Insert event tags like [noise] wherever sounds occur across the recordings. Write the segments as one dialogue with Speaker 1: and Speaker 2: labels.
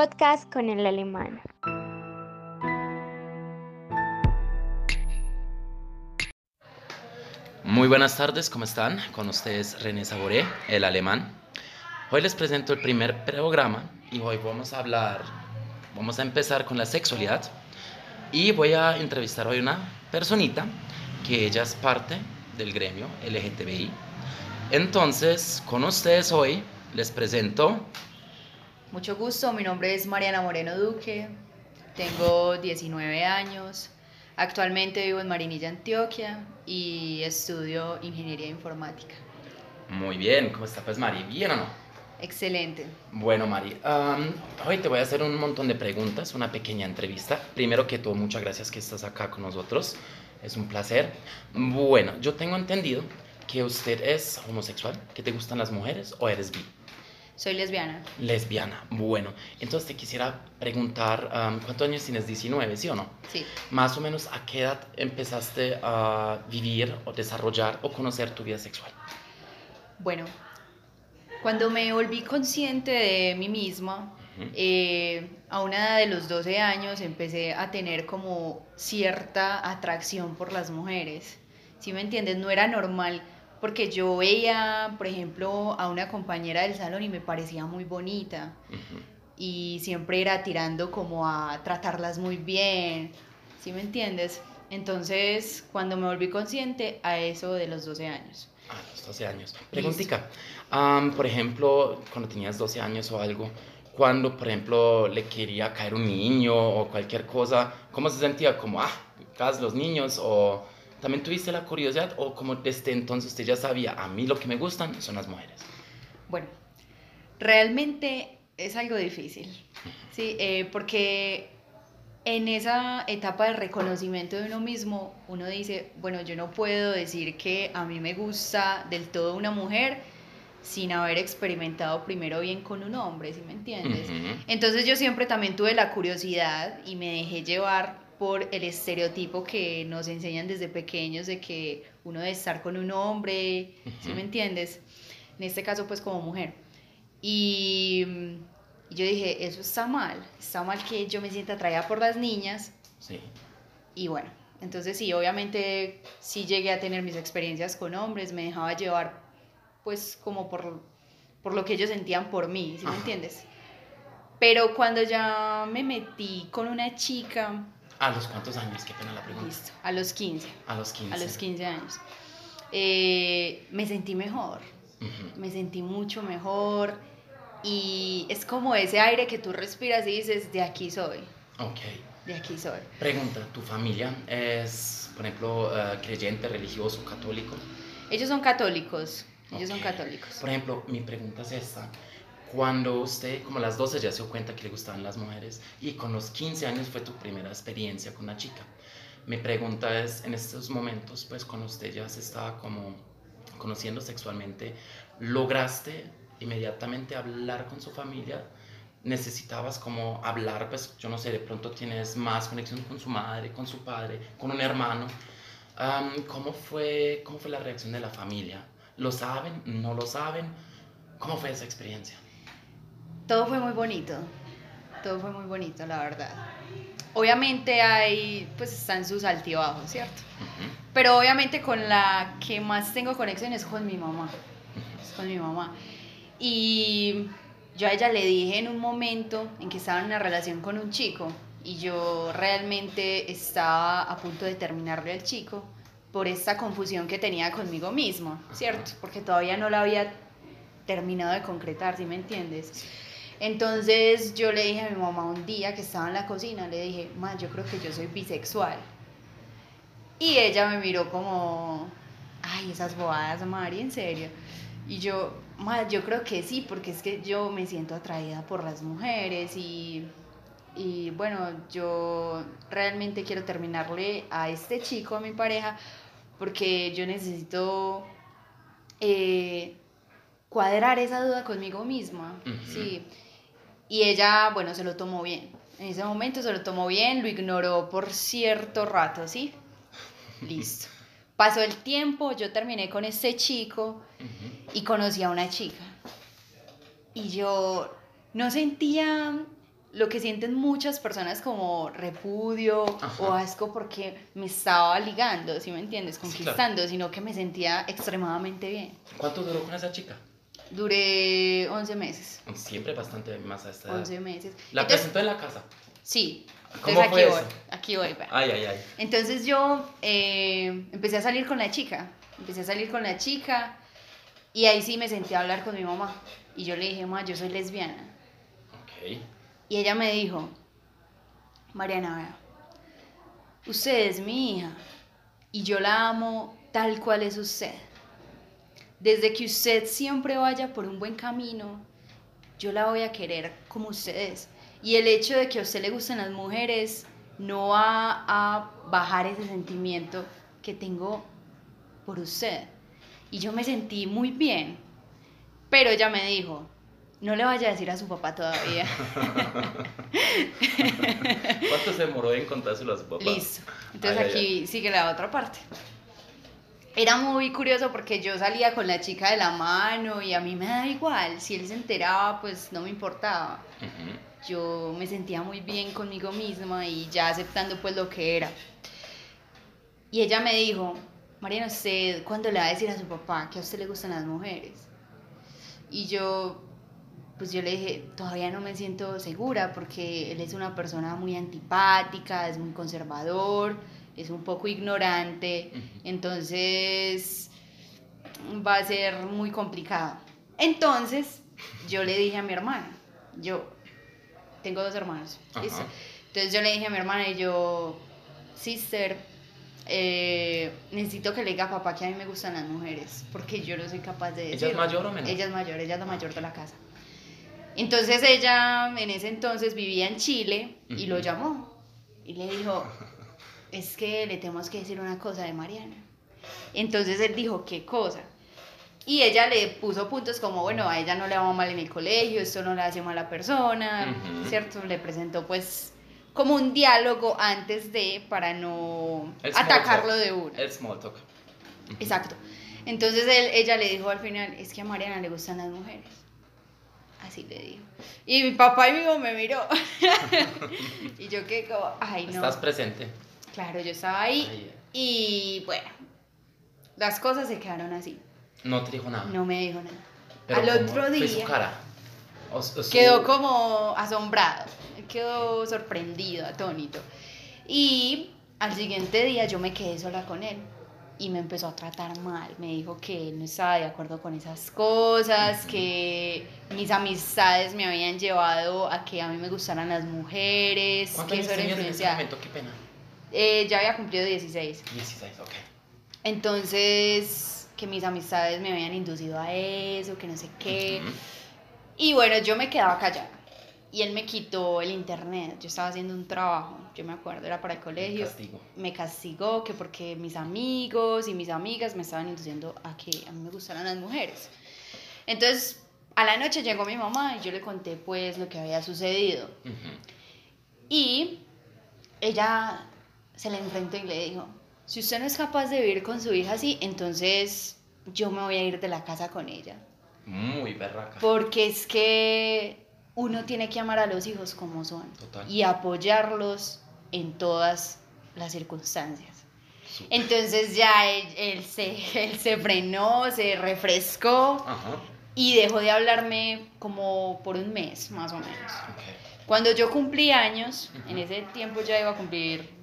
Speaker 1: podcast con el alemán.
Speaker 2: Muy buenas tardes, ¿cómo están? Con ustedes René Saboré, el alemán. Hoy les presento el primer programa y hoy vamos a hablar, vamos a empezar con la sexualidad y voy a entrevistar hoy una personita que ella es parte del gremio LGTBI. Entonces, con ustedes hoy les presento...
Speaker 3: Mucho gusto, mi nombre es Mariana Moreno Duque, tengo 19 años, actualmente vivo en Marinilla, Antioquia y estudio ingeniería informática.
Speaker 2: Muy bien, ¿cómo está pues Mari? ¿Bien o no?
Speaker 3: Excelente.
Speaker 2: Bueno, Mari, um, hoy te voy a hacer un montón de preguntas, una pequeña entrevista. Primero que todo, muchas gracias que estás acá con nosotros. Es un placer. Bueno, yo tengo entendido que usted es homosexual, que te gustan las mujeres o eres bi.
Speaker 3: Soy lesbiana.
Speaker 2: Lesbiana, bueno. Entonces te quisiera preguntar, um, ¿cuántos años tienes? 19, ¿sí o no?
Speaker 3: Sí.
Speaker 2: Más o menos, ¿a qué edad empezaste a vivir o desarrollar o conocer tu vida sexual?
Speaker 3: Bueno, cuando me volví consciente de mí misma, eh, a una edad de los 12 años empecé a tener como cierta atracción por las mujeres. ¿Sí me entiendes? No era normal porque yo veía, por ejemplo, a una compañera del salón y me parecía muy bonita. Y siempre era tirando como a tratarlas muy bien. ¿Sí me entiendes? Entonces, cuando me volví consciente, a eso de los 12 años.
Speaker 2: A los 12 años. Preguntica, um, por ejemplo, cuando tenías 12 años o algo, cuando, por ejemplo, le quería caer un niño o cualquier cosa, ¿cómo se sentía? Como, ah, los niños o también tuviste la curiosidad o como desde entonces usted ya sabía, a mí lo que me gustan son las mujeres?
Speaker 3: Bueno, realmente es algo difícil, [laughs] ¿sí? Eh, porque en esa etapa de reconocimiento de uno mismo, uno dice, bueno, yo no puedo decir que a mí me gusta del todo una mujer sin haber experimentado primero bien con un hombre, ¿sí me entiendes? Entonces yo siempre también tuve la curiosidad y me dejé llevar por el estereotipo que nos enseñan desde pequeños de que uno debe estar con un hombre, ¿sí me entiendes? En este caso pues como mujer. Y, y yo dije, eso está mal, está mal que yo me sienta atraída por las niñas.
Speaker 2: Sí.
Speaker 3: Y bueno, entonces sí, obviamente sí llegué a tener mis experiencias con hombres, me dejaba llevar pues como por, por lo que ellos sentían por mí, ¿sí me entiendes? Pero cuando ya me metí con una chica...
Speaker 2: ¿A los cuántos años? Qué pena la pregunta.
Speaker 3: Listo, a los 15.
Speaker 2: A los 15.
Speaker 3: A los 15 años. Eh, me sentí mejor, me sentí mucho mejor y es como ese aire que tú respiras y dices, de aquí soy.
Speaker 2: Ok.
Speaker 3: De aquí soy.
Speaker 2: Pregunta, ¿tu familia es, por ejemplo, eh, creyente, religioso, católico?
Speaker 3: Ellos son católicos. Ellos son católicos.
Speaker 2: Por ejemplo, mi pregunta es esta. Cuando usted, como a las 12 ya se dio cuenta que le gustaban las mujeres y con los 15 años fue tu primera experiencia con una chica, mi pregunta es, en estos momentos, pues cuando usted ya se estaba como conociendo sexualmente, ¿lograste inmediatamente hablar con su familia? ¿Necesitabas como hablar, pues yo no sé, de pronto tienes más conexión con su madre, con su padre, con un hermano? Am, ¿cómo, fue, ¿Cómo fue la reacción de la familia? ¿Lo saben? ¿No lo saben? ¿Cómo fue esa experiencia?
Speaker 3: Todo fue muy bonito. Todo fue muy bonito, la verdad. Obviamente hay, pues están sus altibajos, ¿cierto?
Speaker 2: Ujú,
Speaker 3: Pero obviamente con la que más tengo conexión es con mi mamá. Es con mi mamá. Y yo a ella le dije en un momento en que estaba en una relación con un chico y yo realmente estaba a punto de terminarle al chico por esta confusión que tenía conmigo mismo, ¿cierto? Porque todavía no la había terminado de concretar, ¿sí me entiendes? Entonces yo le dije a mi mamá un día que estaba en la cocina, le dije, ma, yo creo que yo soy bisexual. Y ella me miró como, ay, esas bobadas, Mari, en serio. Y yo, ma, yo creo que sí, porque es que yo me siento atraída por las mujeres y, y bueno, yo realmente quiero terminarle a este chico, a mi pareja, porque yo necesito eh, cuadrar esa duda conmigo misma, sí. Y ella, bueno, se lo tomó bien. En ese momento se lo tomó bien, lo ignoró por cierto rato, ¿sí? [laughs] Listo. Pasó el tiempo, yo terminé con este chico y conocí a una chica. Y yo no sentía lo que sienten muchas personas como repudio
Speaker 2: Ajá.
Speaker 3: o asco porque me estaba ligando, ¿sí me entiendes?
Speaker 2: Sí, claro.
Speaker 3: Conquistando, sino que me sentía extremadamente bien.
Speaker 2: ¿Cuánto duró con esa chica?
Speaker 3: Duré 11 meses.
Speaker 2: Siempre bastante más a esta edad.
Speaker 3: 11 meses.
Speaker 2: La
Speaker 3: Entonces,
Speaker 2: presentó en la casa.
Speaker 3: sí.
Speaker 2: ¿Cómo
Speaker 3: Entonces
Speaker 2: fue
Speaker 3: aquí
Speaker 2: eso?
Speaker 3: voy, aquí voy.
Speaker 2: Ay, ay, ay.
Speaker 3: Entonces yo eh, empecé a salir con la chica, empecé a salir con la chica y ahí sí me senté a hablar con mi mamá. Y yo le dije, mamá, yo soy lesbiana.
Speaker 2: Ok.
Speaker 3: Y ella me dijo, Mariana, vea, usted es mi hija y yo la amo tal cual es usted. Desde que usted siempre vaya por un buen camino, yo la voy a querer como usted es. Y el hecho de que a usted le gusten las mujeres no va a bajar ese sentimiento que tengo por usted. Y yo me sentí muy bien. Pero ella me dijo, no le vaya a decir a su papá todavía. [laughs]
Speaker 2: ¿Cuánto se demoró en contárselo a su papá?
Speaker 3: Listo. Entonces
Speaker 2: Ay, ay,
Speaker 3: aquí sigue la otra parte. Era muy curioso porque yo salía con la chica de la mano y a mí me da igual. Si él se enteraba, pues no me importaba.
Speaker 2: Ujú.
Speaker 3: Yo me sentía muy bien conmigo misma y ya aceptando pues lo que era. Y ella me dijo, Mariana, ¿usted cuándo le va a decir a su papá que a usted le gustan las mujeres? Y yo, pues yo le dije, todavía no me siento segura porque él es una persona muy antipática, es muy conservador, es un poco ignorante, entonces va a ser muy complicado. Entonces yo le dije a mi hermana, yo tengo dos hermanos. Entonces yo le dije a mi hermana y yo, sister, eh, necesito que le diga a papá que a mí me gustan las mujeres, porque yo no soy capaz de
Speaker 2: ¿Ella es
Speaker 3: decirlo.
Speaker 2: mayor o menor?
Speaker 3: Ella es mayor, ella es la mayor de la casa. Entonces ella en ese entonces vivía en Chile y lo
Speaker 2: Ujú.
Speaker 3: llamó y le dijo, es que le tenemos que decir una cosa de Mariana. Entonces él dijo, ¿qué cosa? Y ella le puso puntos como, bueno, a ella no le va mal en el colegio, esto no le hace mala persona,
Speaker 2: Ujú.
Speaker 3: ¿cierto? Le presentó pues como un diálogo antes de, para no
Speaker 2: El
Speaker 3: atacarlo
Speaker 2: talk.
Speaker 3: de una.
Speaker 2: El small talk.
Speaker 3: Exacto. Entonces él, ella le dijo al final, es que a Mariana le gustan las mujeres. Así le dijo. Y mi papá y mi mamá me miró. [laughs] y yo que como, ay no.
Speaker 2: Estás presente.
Speaker 3: Claro, yo estaba ahí.
Speaker 2: Ay,
Speaker 3: Y bueno, las cosas se quedaron así.
Speaker 2: no te dijo nada.
Speaker 3: No me dijo nada.
Speaker 2: Pero
Speaker 3: Al
Speaker 2: ¿cómo
Speaker 3: otro
Speaker 2: fue
Speaker 3: día
Speaker 2: su cara? O- o su-
Speaker 3: quedó como asombrado. Quedó sorprendido, atónito. Y al siguiente día yo me quedé sola con él. Y me empezó a tratar mal. Me dijo que él no estaba de acuerdo con esas cosas, que mis amistades me habían llevado a que a mí me gustaran las mujeres,
Speaker 2: ¿Cuántos
Speaker 3: que eso era
Speaker 2: en momento? Qué pena.
Speaker 3: Eh, ya había cumplido 16.
Speaker 2: 16, ok.
Speaker 3: Entonces, que mis amistades me habían inducido a eso, que no sé qué. Y bueno, yo me quedaba callada. Y él me quitó el internet. Yo estaba haciendo un trabajo, yo me acuerdo, era para el colegio.
Speaker 2: Castigo.
Speaker 3: Me castigó que porque mis amigos y mis amigas me estaban induciendo a que a mí me gustaran las mujeres. Entonces, a la noche llegó mi mamá y yo le conté pues lo que había sucedido. Y ella se le enfrentó y le dijo, si usted no es capaz de vivir con su hija así, entonces yo me voy a ir de la casa con ella.
Speaker 2: Muy berraca.
Speaker 3: Porque es que uno tiene que amar a los hijos como son
Speaker 2: Total.
Speaker 3: y apoyarlos en todas las circunstancias. Entonces ya él, él se, [laughs] él se frenó, se refrescó
Speaker 2: Ajá.
Speaker 3: y dejó de hablarme como por un mes, más o menos.
Speaker 2: Ok.
Speaker 3: Cuando yo cumplí años, en ese tiempo ya iba a cumplir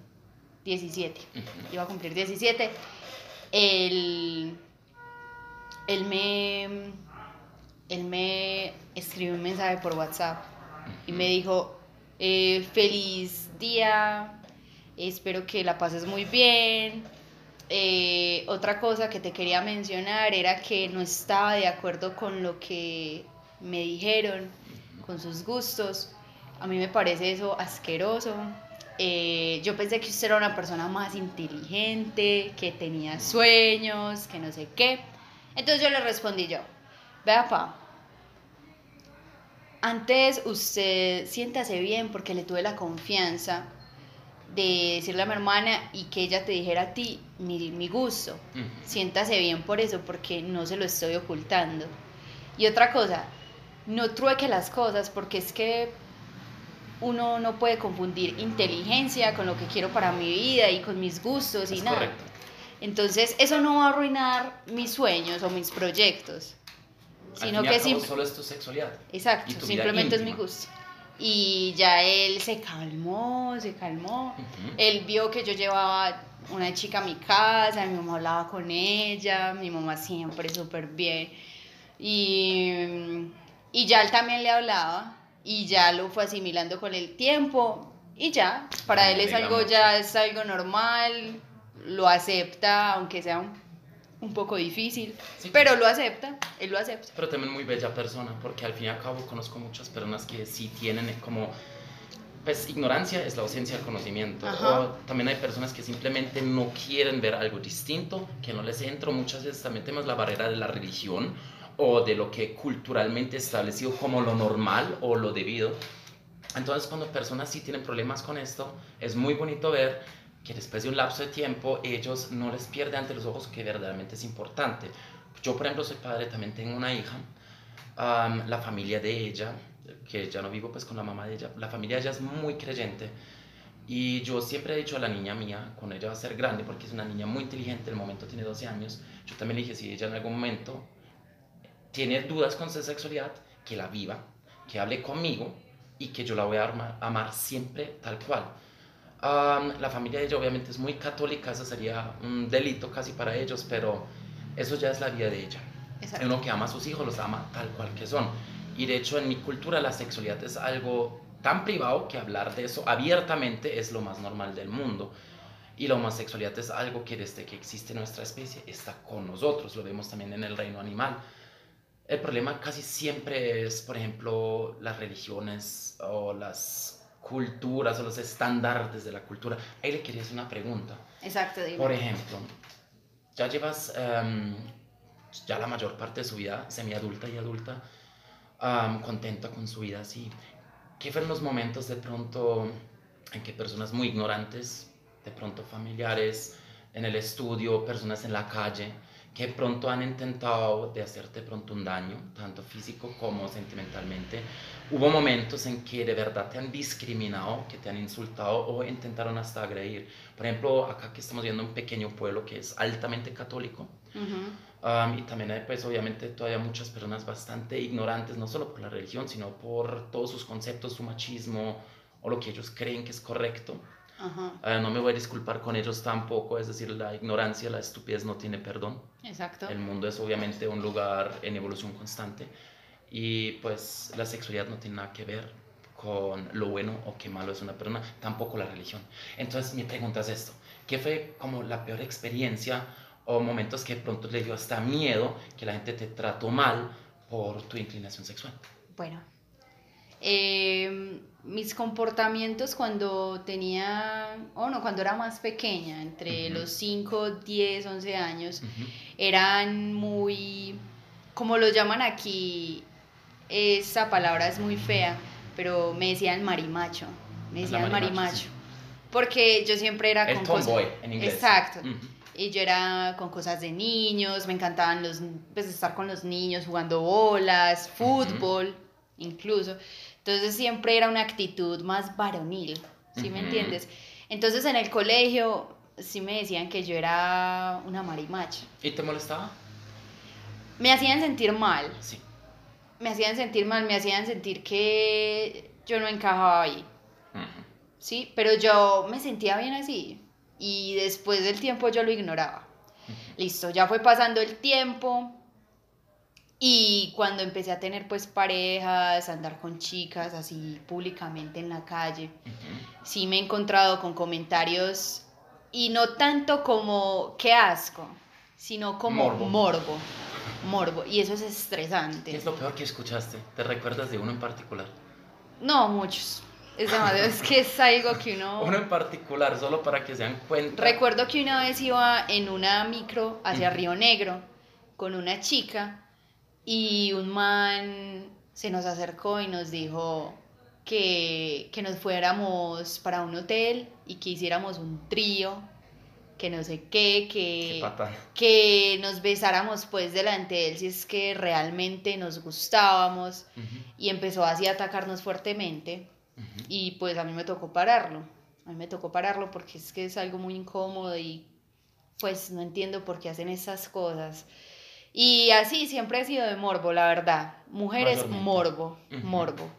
Speaker 3: 17,
Speaker 2: Ujú.
Speaker 3: iba a cumplir 17, él, él me, él me escribió un mensaje por WhatsApp y me dijo, eh, feliz día, espero que la pases muy bien. Eh, otra cosa que te quería mencionar era que no estaba de acuerdo con lo que me dijeron, con sus gustos. A mí me parece eso asqueroso. Eh, yo pensé que usted era una persona más inteligente, que tenía sueños, que no sé qué. Entonces yo le respondí yo, vea pa, antes usted siéntase bien porque le tuve la confianza de decirle a mi hermana y que ella te dijera a ti mi, mi gusto.
Speaker 2: Ujú.
Speaker 3: Siéntase bien por eso porque no se lo estoy ocultando. Y otra cosa, no trueque las cosas porque es que uno no puede confundir inteligencia con lo que quiero para mi vida y con mis gustos y
Speaker 2: Es
Speaker 3: nada.
Speaker 2: correcto.
Speaker 3: Entonces, eso no va a arruinar mis sueños o mis proyectos,
Speaker 2: Al
Speaker 3: sino que
Speaker 2: al cabo,
Speaker 3: sim-
Speaker 2: solo es tu sexualidad.
Speaker 3: Exacto,
Speaker 2: tu
Speaker 3: simplemente es mi gusto. Y ya él se calmó, se calmó.
Speaker 2: Ujú.
Speaker 3: Él vio que yo llevaba una chica a mi casa, mi mamá hablaba con ella, mi mamá siempre súper bien. Y, y ya él también le hablaba y ya lo fue asimilando con el tiempo y ya, para él es algo ya, es algo normal, lo acepta, aunque sea un, un poco difícil,
Speaker 2: Sí.
Speaker 3: pero lo acepta, él lo acepta.
Speaker 2: Pero también muy bella persona, porque al fin y al cabo conozco muchas personas que sí tienen como, pues ignorancia es la ausencia del conocimiento. O también hay personas que simplemente no quieren ver algo distinto, que no les entra. Muchas veces también tenemos la barrera de la religión o de lo que culturalmente establecido como lo normal o lo debido. Entonces cuando personas sí tienen problemas con esto, es muy bonito ver que después de un lapso de tiempo ellos no les pierden ante los ojos que verdaderamente es importante. Yo, por ejemplo, soy padre, también tengo una hija. Am, la familia de ella, que ya no vivo pues con la mamá de ella, la familia de ella es muy creyente. Y yo siempre he dicho a la niña mía, cuando ella va a ser grande, porque es una niña muy inteligente, en el momento tiene 12 años, yo también le dije, si ella en algún momento tiene dudas con su sexualidad, que la viva, que hable conmigo y que yo la voy a arma- amar siempre tal cual. Am, la familia de ella obviamente es muy católica, eso sería un delito casi para ellos, pero eso ya es la vida de ella.
Speaker 3: Exacto.
Speaker 2: Uno que ama a sus hijos los ama tal cual que son. Y de hecho en mi cultura la sexualidad es algo tan privado que hablar de eso abiertamente es lo más normal del mundo. Y la homosexualidad es algo que desde que existe nuestra especie está con nosotros, lo vemos también en el reino animal. El problema casi siempre es, por ejemplo, las religiones o las culturas o los estándares de la cultura. Ahí le quería hacer una pregunta.
Speaker 3: Exacto, dime.
Speaker 2: Por ejemplo, ya llevas em, ya la mayor parte de su vida semiadulta y adulta am, contenta con su vida así. ¿Qué fueron los momentos de pronto en que personas muy ignorantes, de pronto familiares, en el estudio, personas en la calle, que pronto han intentado de hacerte pronto un daño, tanto físico como sentimentalmente? Hubo momentos en que de verdad te han discriminado, que te han insultado o intentaron hasta agredir. Por ejemplo, acá que estamos viendo un pequeño pueblo que es altamente católico,
Speaker 3: Ujú.
Speaker 2: Um, y también hay, pues, obviamente, todavía muchas personas bastante ignorantes, no solo por la religión, sino por todos sus conceptos, su machismo o lo que ellos creen que es correcto.
Speaker 3: Ajá,
Speaker 2: Uh, no me voy a disculpar con ellos tampoco, es decir, la ignorancia, la estupidez no tiene perdón.
Speaker 3: exacto.
Speaker 2: El mundo es obviamente un lugar en evolución constante y pues la sexualidad no tiene nada que ver con lo bueno o qué malo es una persona, tampoco la religión. Entonces mi pregunta es esto, ¿qué fue como la peor experiencia o momentos que de pronto le dio hasta miedo que la gente te trató mal por tu inclinación sexual?
Speaker 3: Bueno, eh, mis comportamientos cuando tenía, o no, cuando era más pequeña, entre los 5, 10, 11 años, eran muy, como lo llaman aquí, esa palabra es muy fea, pero me decían marimacho, me decían
Speaker 2: marimacho,
Speaker 3: marimacho,
Speaker 2: sí.
Speaker 3: porque yo siempre era
Speaker 2: El
Speaker 3: con
Speaker 2: tomboy en inglés.
Speaker 3: Exacto. Y yo era con cosas de niños, me encantaban los, pues, estar con los niños jugando bolas, fútbol, incluso. Entonces siempre era una actitud más varonil, ¿sí me entiendes? Entonces en el colegio sí me decían que yo era una marimacha.
Speaker 2: ¿Y te molestaba?
Speaker 3: Me hacían sentir mal,
Speaker 2: Sí.
Speaker 3: me hacían sentir mal, me hacían sentir que yo no encajaba ahí. ¿sí? Pero yo me sentía bien así y después del tiempo yo lo ignoraba. Listo, ya fue pasando el tiempo y cuando empecé a tener pues parejas, a andar con chicas así públicamente en la calle,
Speaker 2: Ujú.
Speaker 3: sí me he encontrado con comentarios y no tanto como qué asco, sino como
Speaker 2: Morbo.
Speaker 3: morbo, morbo, y eso es estresante.
Speaker 2: ¿Qué es lo peor que escuchaste? ¿Te recuerdas de uno en particular?
Speaker 3: No, muchos. Es demasiado, [laughs] es que es algo que uno...
Speaker 2: Uno en particular, solo para que se den cuenta.
Speaker 3: Recuerdo que una vez iba en una micro hacia. Río Negro con una chica y un man se nos acercó y nos dijo que, que nos fuéramos para un hotel y que hiciéramos un trío, que no sé qué, que, que nos besáramos pues delante de él si es que realmente nos gustábamos y empezó así a atacarnos fuertemente. Y pues a mí me tocó pararlo. A mí me tocó pararlo porque es que es algo muy incómodo y pues no entiendo por qué hacen esas cosas. Y así siempre he sido de morbo, la verdad. Mujeres, morbo, morbo.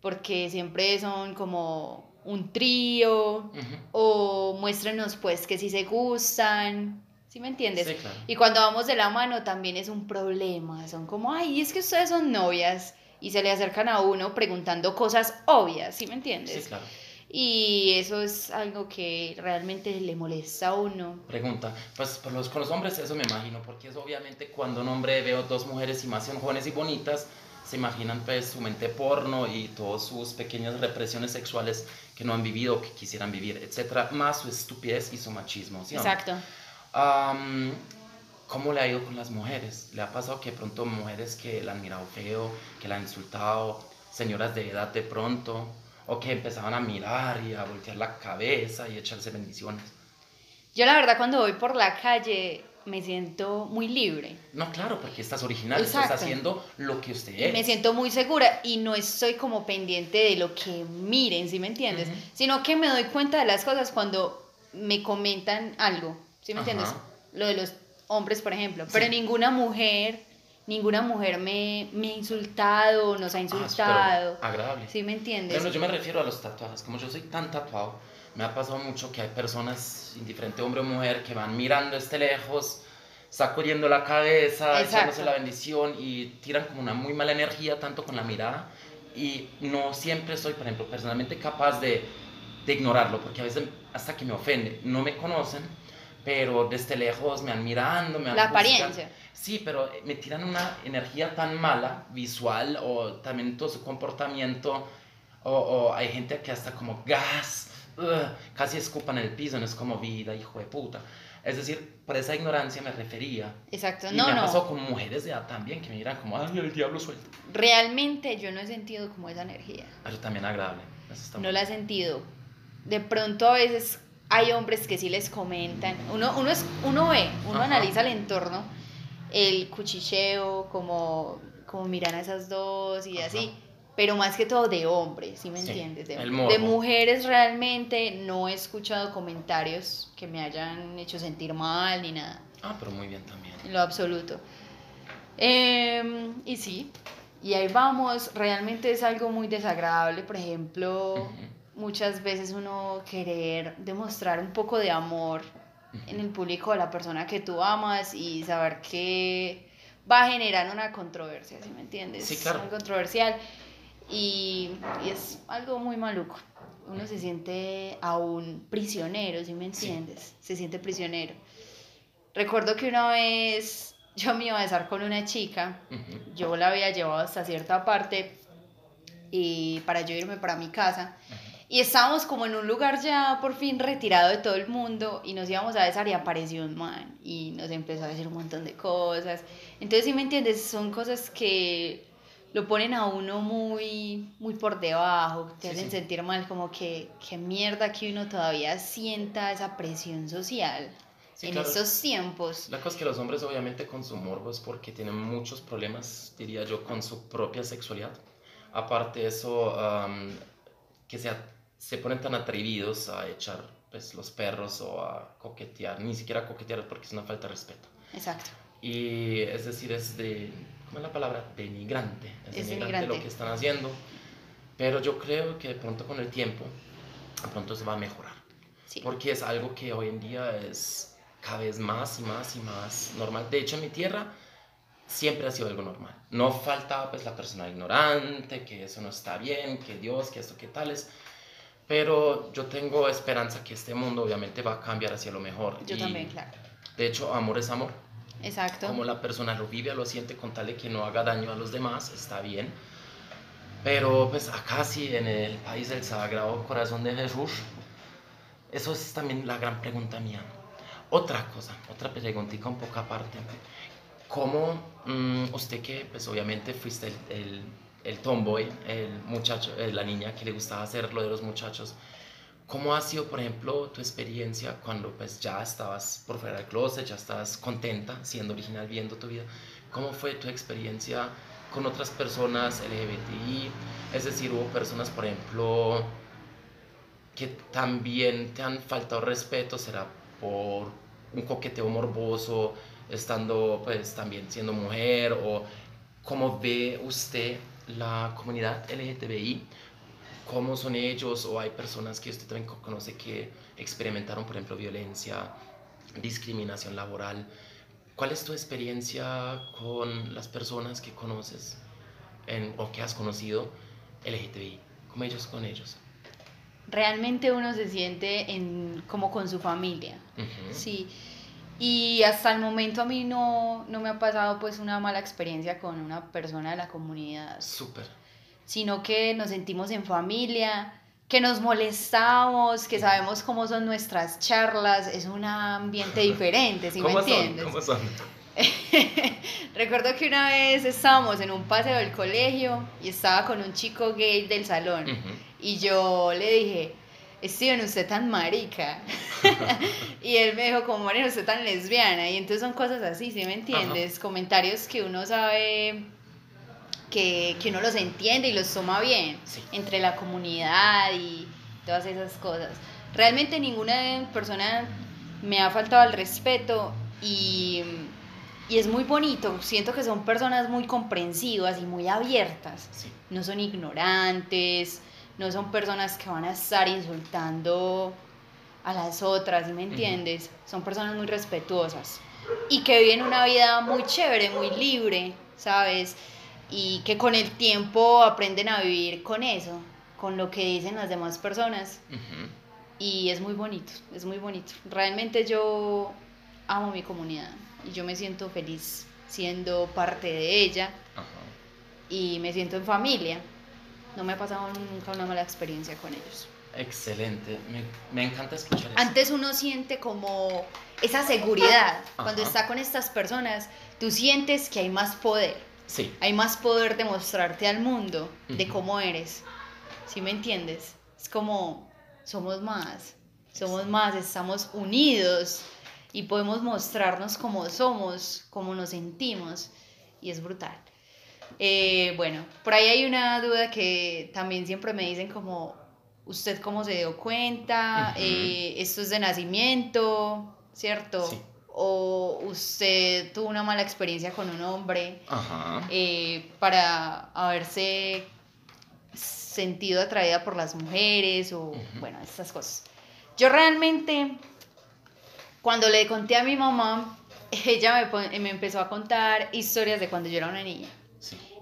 Speaker 3: Porque siempre son como un trío o muéstrenos pues que si se gustan. ¿Sí me entiendes?
Speaker 2: Sí, claro.
Speaker 3: Y cuando vamos de la mano también es un problema. Son como, ay, es que ustedes son novias. Y se le acercan a uno preguntando cosas obvias, ¿sí me entiendes?
Speaker 2: Sí, claro.
Speaker 3: Y eso es algo que realmente le molesta a uno.
Speaker 2: Pregunta, pues por los, con los hombres eso me imagino, porque es obviamente cuando un hombre ve dos mujeres y más son jóvenes y bonitas, se imaginan pues su mente porno y todas sus pequeñas represiones sexuales que no han vivido, que quisieran vivir, etcétera, más su estupidez y su machismo, ¿sí?
Speaker 3: Exacto.
Speaker 2: Am, ¿Cómo le ha ido con las mujeres? ¿Le ha pasado que pronto mujeres que la han mirado feo, que la han insultado, señoras de edad de pronto, o que empezaban a mirar y a voltear la cabeza y echarse bendiciones?
Speaker 3: Yo la verdad cuando voy por la calle me siento muy libre.
Speaker 2: No, claro, porque estás original, estás
Speaker 3: Exacto.
Speaker 2: haciendo lo que usted
Speaker 3: Y
Speaker 2: es.
Speaker 3: me siento muy segura y no estoy como pendiente de lo que miren, ¿sí me entiendes?
Speaker 2: Ujú.
Speaker 3: Sino que me doy cuenta de las cosas cuando me comentan algo, ¿sí me entiendes?
Speaker 2: Ajá.
Speaker 3: Lo de los hombres, por ejemplo.
Speaker 2: Sí.
Speaker 3: Pero ninguna mujer, ninguna mujer me, me ha insultado, nos ha
Speaker 2: Ah,
Speaker 3: insultado.
Speaker 2: súper agradable.
Speaker 3: ¿Sí me entiendes?
Speaker 2: Bueno, yo me refiero a los tatuajes. Como yo soy tan tatuado, me ha pasado mucho que hay personas, indiferente hombre o mujer, que van mirando este lejos, sacudiendo la cabeza,
Speaker 3: Exacto.
Speaker 2: echándose la bendición y tiran como una muy mala energía, tanto con la mirada. Y no siempre soy, por ejemplo, personalmente capaz de, de ignorarlo, porque a veces hasta que me ofende, no me conocen, pero desde lejos me van mirando, me van
Speaker 3: La apariencia.
Speaker 2: Sí, pero me tiran una energía tan mala, visual, o también todo su comportamiento, o, o hay gente que hasta como gas, ugh, casi escupan el piso, no es como vida, hijo de puta. Es decir, por esa ignorancia me refería.
Speaker 3: Exacto.
Speaker 2: Y
Speaker 3: No,
Speaker 2: me
Speaker 3: no.
Speaker 2: pasado con mujeres de edad también, que me miran como, ay, el diablo suelto.
Speaker 3: Realmente yo no he sentido como esa energía.
Speaker 2: Eso también agradable. Eso está
Speaker 3: No
Speaker 2: muy-
Speaker 3: la he sentido. De pronto a veces hay hombres que sí les comentan. Uno, uno, es, uno ve, uno
Speaker 2: Ajá.
Speaker 3: analiza el entorno, el cuchicheo, como, como miran a esas dos y
Speaker 2: Ajá.
Speaker 3: así. Pero más que todo de hombres, ¿sí me
Speaker 2: Sí,
Speaker 3: entiendes? De, de mujeres realmente no he escuchado comentarios que me hayan hecho sentir mal ni nada,
Speaker 2: Ah, pero muy bien también.
Speaker 3: en lo absoluto. Em, y sí, y ahí vamos, realmente es algo muy desagradable, por ejemplo,
Speaker 2: Ujú,
Speaker 3: muchas veces uno querer demostrar un poco de amor en el público de la persona que tú amas y saber que va a generar una controversia, ¿sí me entiendes?
Speaker 2: Sí, claro.
Speaker 3: Muy controversial y, y es algo muy maluco. Uno se siente aún prisionero, ¿sí me
Speaker 2: Sí.
Speaker 3: entiendes? Se siente prisionero. Recuerdo que una vez yo me iba a besar con una chica
Speaker 2: Ujú,
Speaker 3: yo la había llevado hasta cierta parte y para yo irme para mi casa
Speaker 2: ujú.
Speaker 3: Y estábamos como en un lugar ya por fin retirado de todo el mundo y nos íbamos a besar y apareció un man y nos empezó a decir un montón de cosas entonces si me entiendes son cosas que lo ponen a uno muy muy por debajo te
Speaker 2: Sí,
Speaker 3: hacen
Speaker 2: sí.
Speaker 3: sentir mal como que qué mierda que uno todavía sienta esa presión social
Speaker 2: Sí,
Speaker 3: en
Speaker 2: claro.
Speaker 3: estos tiempos
Speaker 2: La cosa es que los hombres obviamente con su morbo es porque tienen muchos problemas, diría yo, con su propia sexualidad. Aparte de eso, am, que se, a- se ponen tan atrevidos a echar pues, los perros o a coquetear, ni siquiera coquetear porque es una falta de respeto.
Speaker 3: exacto
Speaker 2: Y es decir, es de, ¿cómo es la palabra? Denigrante. Es,
Speaker 3: Es
Speaker 2: denigrante,
Speaker 3: denigrante.
Speaker 2: lo que están haciendo. Pero yo creo que de pronto con el tiempo, de pronto se va a mejorar
Speaker 3: sí
Speaker 2: porque es algo que hoy en día es cada vez más y más y más normal. De hecho, en mi tierra siempre ha sido algo normal. No faltaba pues la persona ignorante, que eso no está bien, que Dios, que esto, que tales. Pero yo tengo esperanza que este mundo obviamente va a cambiar hacia lo mejor.
Speaker 3: yo
Speaker 2: Y,
Speaker 3: también claro
Speaker 2: De hecho, amor es amor.
Speaker 3: exacto
Speaker 2: Como la persona lo vive, lo siente con tal de que no haga daño a los demás, está bien. Pero pues acá sí, en el país del Sagrado Corazón de Jesús, eso es también la gran pregunta mía. Otra cosa, otra preguntita un poco aparte. ¿Cómo mm, usted que pues obviamente fuiste el, el, el tomboy, el muchacho, eh, la niña que le gustaba hacer lo de los muchachos, ¿Cómo ha sido, por ejemplo, tu experiencia cuando pues ya estabas por fuera del closet, ya estabas contenta, siendo original, viendo tu vida? ¿Cómo fue tu experiencia con otras personas LGBTI? Es decir, hubo personas, por ejemplo, que también te han faltado respeto, será por un coqueteo morboso, estando pues también siendo mujer o cómo ve usted la comunidad LGTBI, cómo son ellos o hay personas que usted también conoce que experimentaron, por ejemplo, violencia, discriminación laboral. ¿Cuál es tu experiencia con las personas que conoces en, o que has conocido LGTBI? ¿Cómo ellos con ellos?
Speaker 3: Realmente uno se siente en, como con su familia, sí. Y hasta el momento a mí no, no me ha pasado pues una mala experiencia con una persona de la comunidad.
Speaker 2: Súper.
Speaker 3: Sino que nos sentimos en familia, que nos molestamos, que sabemos cómo son nuestras charlas, es un ambiente [laughs] diferente, ¿sí me entiendes?
Speaker 2: ¿Cómo son? [laughs]
Speaker 3: Recuerdo que una vez estábamos en un paseo del colegio y estaba con un chico gay del salón y yo le dije, Steven, usted tan marica. [laughs] [laughs] y él me dijo, como Mariana, usted tan lesbiana. Y entonces son cosas así, ¿sí me entiendes? Comentarios que uno sabe que, que, uno los entiende y los toma bien entre la comunidad y todas esas cosas. Realmente ninguna persona me ha faltado al respeto y, y es muy bonito. Siento que son personas muy comprensivas y muy abiertas. No son ignorantes no son personas que van a estar insultando a las otras, ¿me entiendes? Son personas muy respetuosas y que viven una vida muy chévere, muy libre, ¿sabes? Y que con el tiempo aprenden a vivir con eso, con lo que dicen las demás personas. Y es muy bonito, es muy bonito. Realmente yo amo mi comunidad y yo me siento feliz siendo parte de ella y me siento en familia no me ha pasado nunca una mala experiencia con ellos.
Speaker 2: Excelente, me, me encanta escuchar eso.
Speaker 3: Antes uno siente como esa seguridad, cuando está con estas personas, tú sientes que hay más poder.
Speaker 2: Sí.
Speaker 3: Hay más poder de mostrarte al mundo de cómo eres. ¿Sí me entiendes? Es como, somos más, somos más, estamos unidos y podemos mostrarnos como somos, como nos sentimos y es brutal. Eh, bueno, por ahí hay una duda que también siempre me dicen como, ¿usted cómo se dio cuenta? Eh, ¿Esto es de nacimiento? ¿Cierto? o usted tuvo una mala experiencia con un hombre eh, para haberse sentido atraída por las mujeres o bueno, estas cosas. Yo realmente, cuando le conté a mi mamá, [laughs] ella me, me empezó a contar historias de cuando yo era una niña.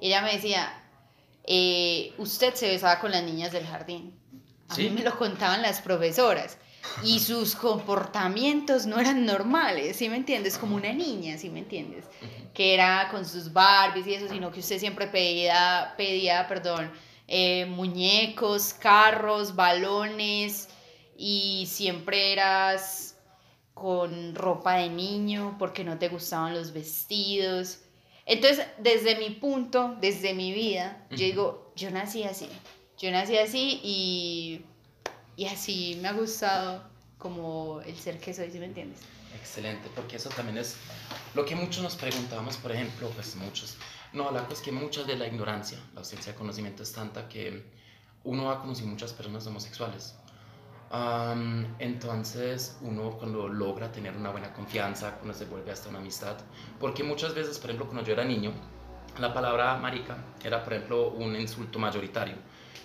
Speaker 3: Ella me decía, eh, usted se besaba con las niñas del jardín. A mí me lo contaban las profesoras. Y sus comportamientos no eran normales, ¿sí me entiendes? Como una niña, ¿sí me entiendes? Que era con sus Barbies y eso, sino que usted siempre pedía, pedía perdón, eh, muñecos, carros, balones y siempre eras con ropa de niño porque no te gustaban los vestidos. Entonces, desde mi punto, desde mi vida, yo digo, yo nací así. Yo nací así y, y así me ha gustado como el ser que soy, ¿sí me entiendes?
Speaker 2: Excelente, porque eso también es lo que muchos nos preguntamos, por ejemplo, pues muchos. No, la cosa es que muchas de la ignorancia, la ausencia de conocimiento es tanta que uno ha conocido muchas personas homosexuales entonces uno cuando logra tener una buena confianza, cuando se vuelve hasta una amistad, porque muchas veces, por ejemplo, cuando yo era niño, la palabra marica era, por ejemplo, un insulto mayoritario.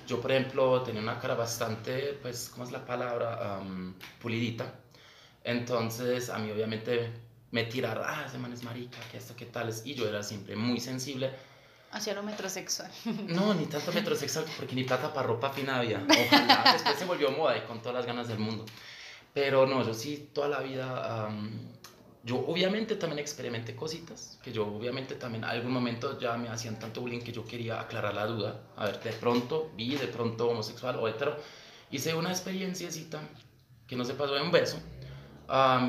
Speaker 2: Yo, por ejemplo, tenía una cara bastante, pues, ¿cómo es la palabra? pulidita. Entonces, a mí obviamente me tiraron, ah, ese man es marica, que esto, qué tal es. Y yo era siempre muy sensible
Speaker 3: Hacia lo metrosexual. [laughs]
Speaker 2: No, ni tanto metrosexual, porque ni plata para ropa fina había. [laughs] Ojalá, después se volvió moda y con todas las ganas del mundo. Pero no, yo sí, toda la vida, yo obviamente también experimenté cositas, que yo obviamente también, algún momento ya me hacían tanto bullying que yo quería aclarar la duda. A ver, de pronto vi, de pronto homosexual o hetero. Hice una experienciacita que no se pasó de un beso,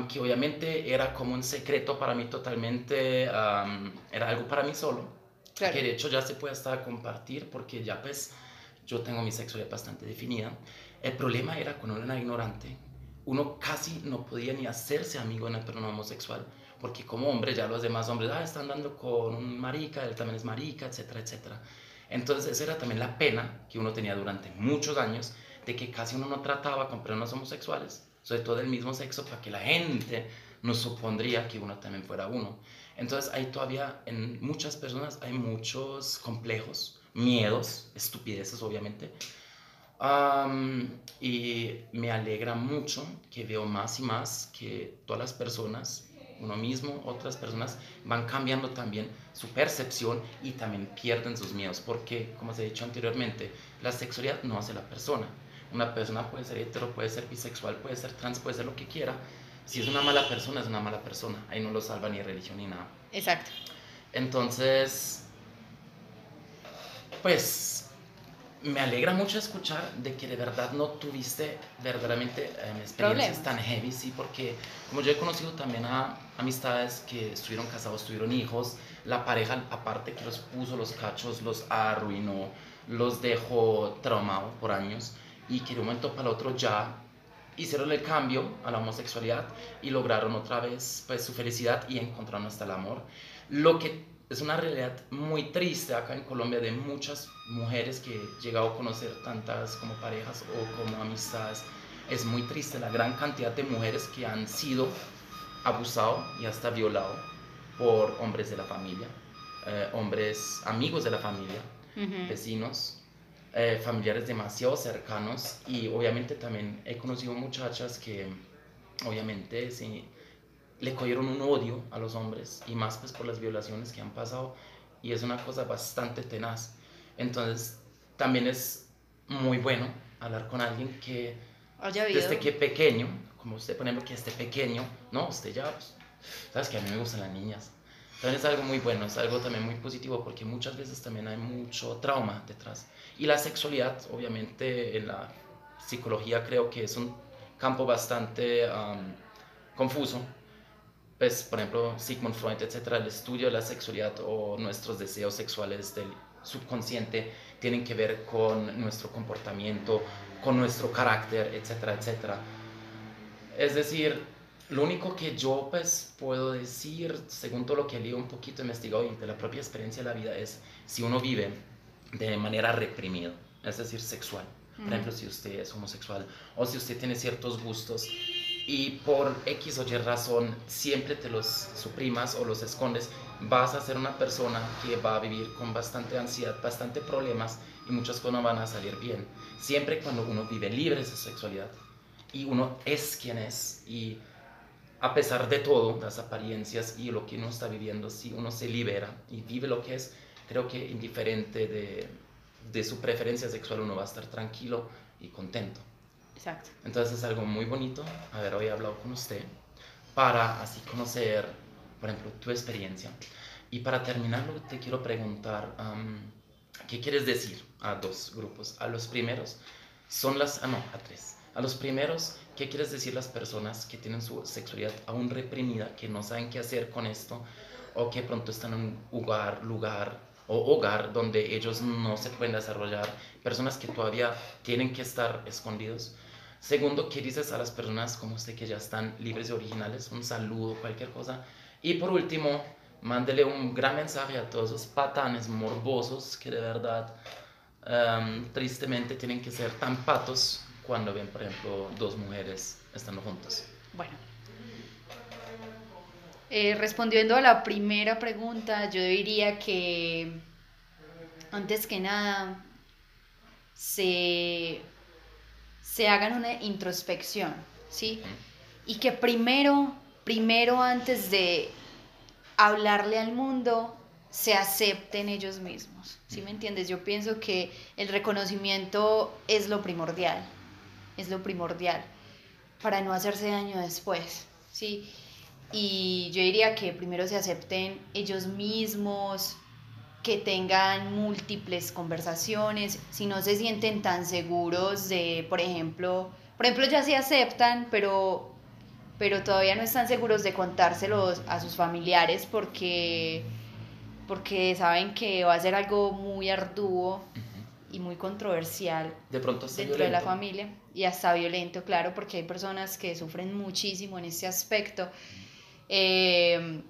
Speaker 2: que obviamente era como un secreto para mí totalmente, era algo para mí solo que de hecho ya se puede hasta compartir porque ya pues yo tengo mi sexualidad bastante definida. El problema era cuando uno ignorante, uno casi no podía ni hacerse amigo de una persona homosexual porque como hombre ya los demás hombres, ah, están andando con un marica, él también es marica, etcétera, etcétera. Entonces esa era también la pena que uno tenía durante muchos años de que casi uno no trataba con personas homosexuales, sobre todo del mismo sexo, para que la gente no supondría que uno también fuera uno. Entonces hay todavía en muchas personas hay muchos complejos, miedos, estupideces obviamente. y me alegra mucho que veo más y más que todas las personas, uno mismo, otras personas, van cambiando también su percepción y también pierden sus miedos, porque como se ha dicho anteriormente, la sexualidad no hace la persona. Una persona puede ser hetero, puede ser bisexual, puede ser trans, puede ser lo que quiera, si es una mala persona, es una mala persona. Ahí no lo salva ni religión ni nada.
Speaker 3: Exacto.
Speaker 2: Entonces, pues me alegra mucho escuchar de que de verdad no tuviste verdaderamente eh, experiencias tan heavy, sí, porque como yo he conocido también a amistades que estuvieron casados, tuvieron hijos, la pareja aparte que los puso los cachos, los arruinó, los dejó traumados por años y que de un momento para el otro ya hicieron el cambio a la homosexualidad y lograron otra vez pues su felicidad y encontraron hasta el amor. Lo que es una realidad muy triste acá en Colombia de muchas mujeres que he llegado a conocer tantas como parejas o como amistades. Es muy triste la gran cantidad de mujeres que han sido abusado y hasta violado por hombres de la familia, eh, hombres amigos de la familia, vecinos, eh, familiares demasiado cercanos y obviamente también he conocido muchachas que obviamente sí, le cogieron un odio a los hombres y más pues por las violaciones que han pasado y es una cosa bastante tenaz. Entonces también es muy bueno hablar con alguien que desde que pequeño, como usted por ejemplo que esté pequeño, no, usted ya, pues, sabes que a mí me gustan las niñas. Es algo muy bueno, es algo también muy positivo porque muchas veces también hay mucho trauma detrás. Y la sexualidad, obviamente, en la psicología creo que es un campo bastante confuso. Pues, por ejemplo, Sigmund Freud, etcétera, el estudio de la sexualidad o nuestros deseos sexuales del subconsciente tienen que ver con nuestro comportamiento, con nuestro carácter, etcétera, etcétera. Es decir, lo único que yo pues puedo decir, según todo lo que he leído un poquito investigado y de la propia experiencia de la vida, es si uno vive de manera reprimida, es decir, sexual. Por ejemplo, si usted es homosexual o si usted tiene ciertos gustos y por X o Y razón siempre te los suprimas o los escondes, vas a ser una persona que va a vivir con bastante ansiedad, bastante problemas y muchas cosas no van a salir bien. Siempre cuando uno vive libre de su sexualidad y uno es quien es y a pesar de todo, las apariencias y lo que uno está viviendo, si uno se libera y vive lo que es, creo que indiferente de, de su preferencia sexual uno va a estar tranquilo y contento.
Speaker 3: Exacto.
Speaker 2: Entonces es algo muy bonito haber hoy hablado con usted para así conocer, por ejemplo, tu experiencia. Y para terminarlo, te quiero preguntar, ¿qué quieres decir a dos grupos? A los primeros, son las, ah, no, a tres. A los primeros, ¿qué quieres decir las personas que tienen su sexualidad aún reprimida, que no saben qué hacer con esto, o que pronto están en un lugar, lugar o hogar donde ellos no se pueden desarrollar, personas que todavía tienen que estar escondidos. Segundo, ¿qué dices a las personas como usted que ya están libres y originales? Un saludo, cualquier cosa. Y por último, mándele un gran mensaje a todos esos patanes morbosos que de verdad, em, tristemente, tienen que ser tan patos cuando ven, por ejemplo, dos mujeres estando juntas.
Speaker 3: Bueno, eh, respondiendo a la primera pregunta, yo diría que antes que nada se, se hagan una introspección, ¿sí? Y que primero, primero antes de hablarle al mundo, se acepten ellos mismos, ¿sí me entiendes? Yo pienso que el reconocimiento es lo primordial, es lo primordial para no hacerse daño después, ¿sí? Y yo diría que primero se acepten ellos mismos, que tengan múltiples conversaciones, si no se sienten tan seguros de, por ejemplo, por ejemplo ya se aceptan, pero, pero todavía no están seguros de contárselos a sus familiares porque, porque saben que va a ser algo muy arduo y muy controversial
Speaker 2: de pronto
Speaker 3: dentro de la familia y hasta violento, claro, porque hay personas que sufren muchísimo en ese aspecto. eh,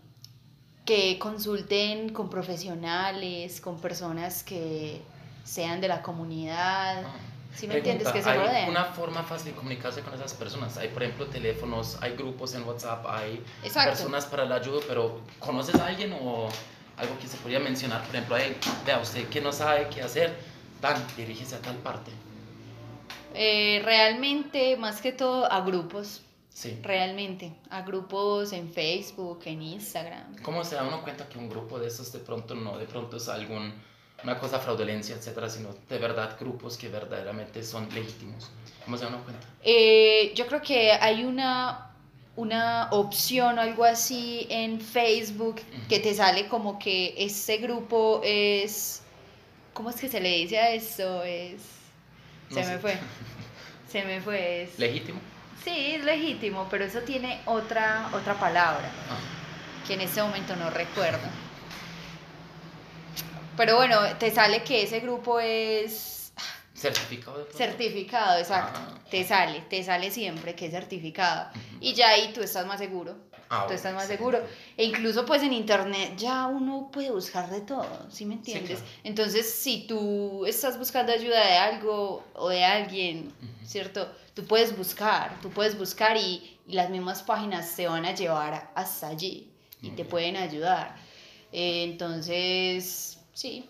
Speaker 3: que consulten con profesionales, con personas que sean de la comunidad. ¿Sí me entiendes? Que se
Speaker 2: ¿Hay
Speaker 3: rodeen.
Speaker 2: una forma fácil de comunicarse con esas personas? Hay, por ejemplo, teléfonos, hay grupos en WhatsApp, hay
Speaker 3: Exacto.
Speaker 2: personas para la ayuda, pero ¿conoces a alguien o algo que se podría mencionar? Por ejemplo, hey, vea, usted que no sabe qué hacer, tan, dirígese a tal parte.
Speaker 3: Eh, realmente, más que todo, a grupos.
Speaker 2: Sí.
Speaker 3: Realmente, a grupos en Facebook, en Instagram.
Speaker 2: ¿Cómo se da uno cuenta que un grupo de esos de pronto no, de pronto es algún, una cosa fraudulencia, etcétera, sino de verdad grupos que verdaderamente son legítimos? ¿Cómo se da uno cuenta?
Speaker 3: Eh, yo creo que hay una, una opción o algo así en Facebook que te sale como que este grupo es... ¿Cómo es que se le dice a esto? Es...
Speaker 2: No
Speaker 3: Se
Speaker 2: sé.
Speaker 3: me fue. Se me fue. Es...
Speaker 2: ¿Legítimo?
Speaker 3: Sí, es legítimo, pero eso tiene otra, otra palabra
Speaker 2: Ah,
Speaker 3: que en este momento no recuerdo. Pero bueno, te sale que ese grupo es
Speaker 2: ¿Certificado de
Speaker 3: certificado, exacto.
Speaker 2: Ah.
Speaker 3: Te sale, te sale siempre que es certificado.
Speaker 2: Ujú.
Speaker 3: Y ya ahí tú estás más seguro.
Speaker 2: Ah,
Speaker 3: tú estás más seguro. E incluso pues en internet ya uno puede buscar de todo, ¿sí me entiendes?
Speaker 2: claro.
Speaker 3: Entonces, si tú estás buscando ayuda de algo o de alguien. ¿cierto? Tú puedes buscar, tú puedes buscar y, y las mismas páginas te van a llevar hasta allí y
Speaker 2: Muy
Speaker 3: te
Speaker 2: bien.
Speaker 3: pueden ayudar. Eh, entonces, sí,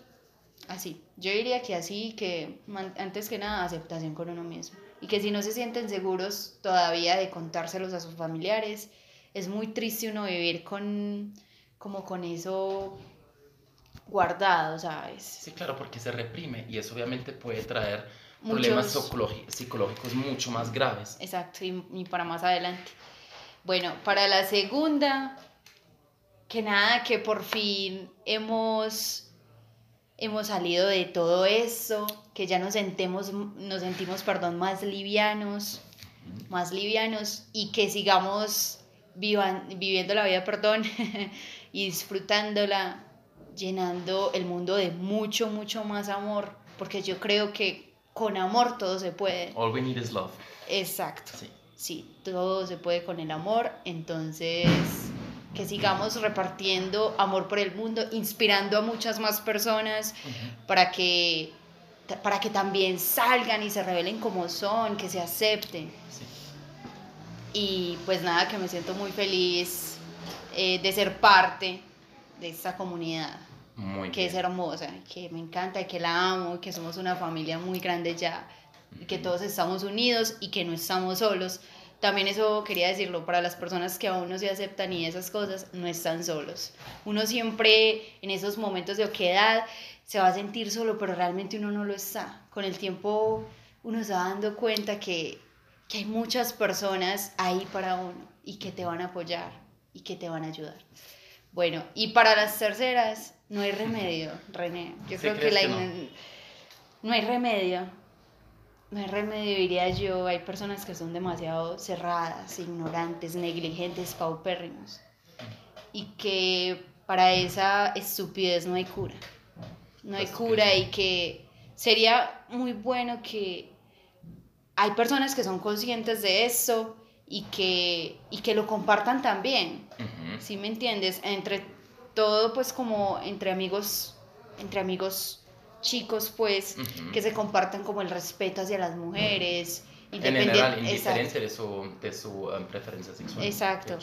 Speaker 3: así. Yo diría que así, que antes que nada, aceptación con uno mismo. Y que si no se sienten seguros todavía de contárselos a sus familiares, es muy triste uno vivir con, como con eso guardado, ¿sabes?
Speaker 2: Sí, claro, porque se reprime y eso obviamente puede traer
Speaker 3: Muchos-
Speaker 2: problemas psicológicos mucho más graves.
Speaker 3: Exacto, y, y para más adelante. Bueno, para la segunda, que nada, que por fin hemos, hemos salido de todo esto, que ya nos sentimos, nos sentimos, perdón, más livianos, más livianos y que sigamos vivan- viviendo la vida, perdón, [laughs] y disfrutándola, llenando el mundo de mucho, mucho más amor, porque yo creo que con amor todo se puede.
Speaker 2: All we need is love.
Speaker 3: Exacto.
Speaker 2: Sí.
Speaker 3: Sí, todo se puede con el amor, entonces que sigamos repartiendo amor por el mundo, inspirando a muchas más personas para que para que también salgan y se revelen como son, que se acepten.
Speaker 2: Sí.
Speaker 3: Y pues nada, que me siento muy feliz eh, de ser parte de esta comunidad,
Speaker 2: Muy
Speaker 3: que es
Speaker 2: bien.
Speaker 3: hermosa, que me encanta, que la amo, que somos una familia muy grande ya, que todos estamos unidos y que no estamos solos. También eso quería decirlo para las personas que aún no se aceptan y esas cosas, no están solos. Uno siempre en esos momentos de oquedad se va a sentir solo, pero realmente uno no lo está. Con el tiempo uno se va dando cuenta que, que hay muchas personas ahí para uno y que te van a apoyar y que te van a ayudar. Bueno, y para las terceras, no hay remedio, René. Yo
Speaker 2: ¿Sí
Speaker 3: creo que la
Speaker 2: que no?
Speaker 3: hay remedio. No hay remedio, diría yo. Hay personas que son demasiado cerradas, ignorantes, negligentes, paupérrimos. Y que para esa estupidez no hay cura. No hay
Speaker 2: Pues,
Speaker 3: cura y que sería muy bueno que hay personas que son conscientes de esto y que, y que lo compartan también.
Speaker 2: Ujú.
Speaker 3: ¿Sí me entiendes? Entre todo, pues como entre amigos, entre amigos chicos, pues, que se compartan como el respeto hacia las mujeres.
Speaker 2: En
Speaker 3: independien-
Speaker 2: general, indiferente de su, de su um, preferencia sexual.
Speaker 3: Exacto.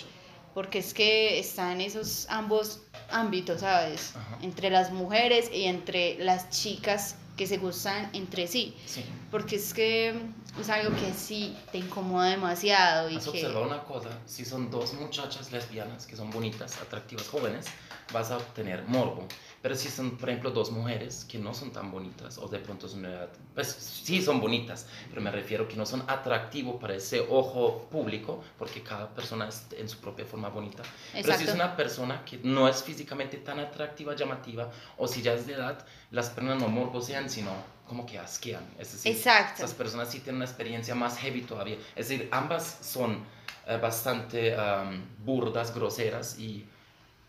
Speaker 3: Porque es que están esos ambos ámbitos, ¿sabes? Entre las mujeres y entre las chicas que se gustan entre sí.
Speaker 2: Sí.
Speaker 3: Porque es que es algo que sí te incomoda demasiado y
Speaker 2: Has
Speaker 3: que...
Speaker 2: observado una cosa, si son dos muchachas lesbianas que son bonitas, atractivas, jóvenes, vas a obtener morbo. Pero si son, por ejemplo, dos mujeres que no son tan bonitas, o de pronto son, pues sí son bonitas, pero me refiero que no son atractivo para ese ojo público, porque cada persona es en su propia forma bonita. Pero si es
Speaker 3: Exacto.
Speaker 2: una persona que no es físicamente tan atractiva, llamativa, o si ya es de edad, las personas no morbosean, sino como que asquean. Es decir,
Speaker 3: Exacto.
Speaker 2: esas personas sí tienen una experiencia más heavy todavía. Es decir, ambas son eh, bastante am, burdas, groseras y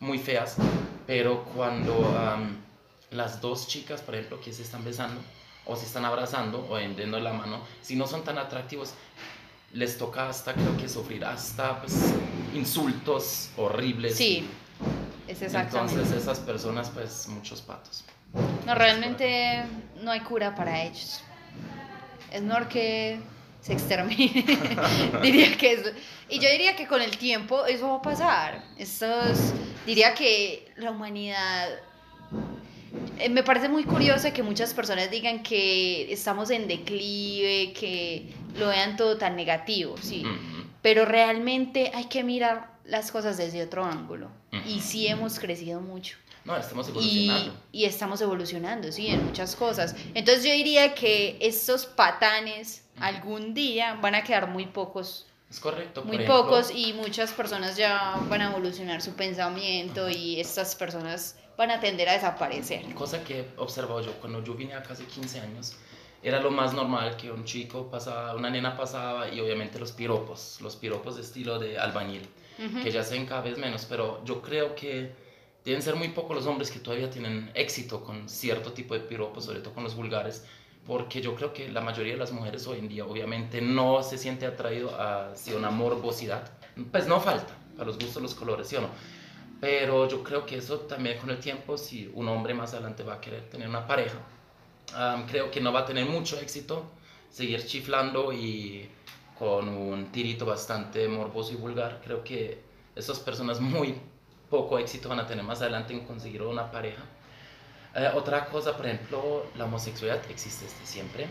Speaker 2: muy feas, pero cuando am, las dos chicas, por ejemplo, que se están besando o se están abrazando o tendiendo la mano, si no son tan atractivos, les toca hasta, creo que sufrir hasta pues, insultos horribles.
Speaker 3: Sí, es exactamente.
Speaker 2: Entonces esas personas, pues muchos patos.
Speaker 3: No, realmente no hay cura para ellos. Es que se extermine. [laughs] diría que es... Y yo diría que con el tiempo eso va a pasar. Estos, diría que la humanidad... eh, Me parece muy curioso que muchas personas digan que estamos en declive, que lo vean todo tan negativo, sí. Pero realmente hay que mirar las cosas desde otro ángulo. Y sí hemos crecido mucho.
Speaker 2: No, estamos
Speaker 3: Y,
Speaker 2: evolucionando.
Speaker 3: y estamos evolucionando, sí, en muchas cosas. Entonces yo diría que estos patanes algún día van a quedar muy pocos,
Speaker 2: Es correcto.
Speaker 3: muy
Speaker 2: ejemplo,
Speaker 3: pocos y muchas personas ya van a evolucionar su pensamiento y estas personas van a tender a desaparecer.
Speaker 2: Cosa que he observado yo cuando yo vine acá hace 15 años, era lo más normal que un chico pasaba, una nena pasaba y obviamente los piropos, los piropos de estilo de albañil,
Speaker 3: Ujú.
Speaker 2: que ya se ven cada vez menos, pero yo creo que deben ser muy pocos los hombres que todavía tienen éxito con cierto tipo de piropos, sobre todo con los vulgares, porque yo creo que la mayoría de las mujeres hoy en día obviamente no se siente atraído hacia una morbosidad, pues no falta, para los gustos los colores, ¿sí o no? Pero yo creo que eso también con el tiempo, si un hombre más adelante va a querer tener una pareja, am, creo que no va a tener mucho éxito seguir chiflando y con un tirito bastante morboso y vulgar. Creo que esas personas muy poco éxito van a tener más adelante en conseguir una pareja. Eh, otra cosa, por ejemplo, la homosexualidad existe desde siempre.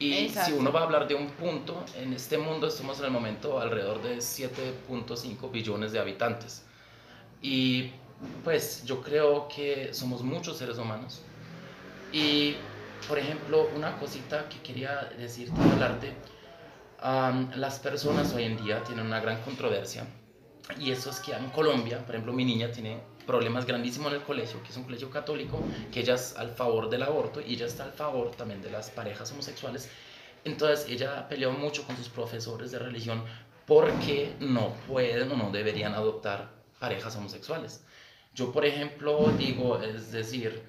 Speaker 2: Y
Speaker 3: Exacto.
Speaker 2: si uno va a hablar de un punto, en este mundo estamos en el momento alrededor de 7.5 billones de habitantes. Y pues yo creo que somos muchos seres humanos. Y por ejemplo, una cosita que quería decirte, hablarte, am, las personas hoy en día tienen una gran controversia. Y eso es que en Colombia, por ejemplo, mi niña tiene problemas grandísimos en el colegio, que es un colegio católico, que ella es al favor del aborto y ella está al favor también de las parejas homosexuales. Entonces ella peleó mucho con sus profesores de religión porque no pueden o no deberían adoptar parejas homosexuales. Yo, por ejemplo, digo, es decir,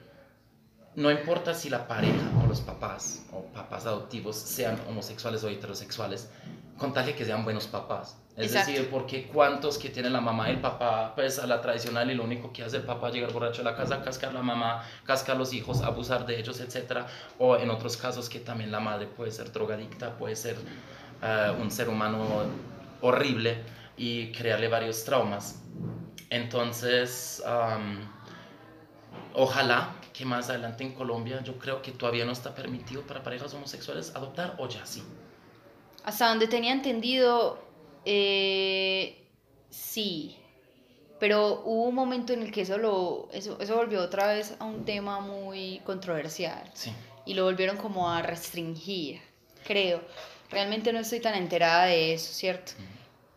Speaker 2: no importa si la pareja o los papás o papás adoptivos sean homosexuales o heterosexuales, con que sean buenos papás. Es
Speaker 3: Exacto.
Speaker 2: decir, porque cuántos que tienen la mamá y el papá, pues a la tradicional y lo único que hace el papá es llegar borracho a la casa, cascar a la mamá, cascar a los hijos, abusar de ellos, etc. O en otros casos que también la madre puede ser drogadicta, puede ser eh, un ser humano horrible y crearle varios traumas. Entonces, am, ojalá que más adelante en Colombia, yo creo que todavía no está permitido para parejas homosexuales adoptar o ya sí.
Speaker 3: Hasta donde tenía entendido, eh, sí. Pero hubo un momento en el que eso, lo, eso, eso volvió otra vez a un tema muy controversial.
Speaker 2: Sí.
Speaker 3: Y lo volvieron como a restringir, creo. Realmente no estoy tan enterada de eso, ¿cierto?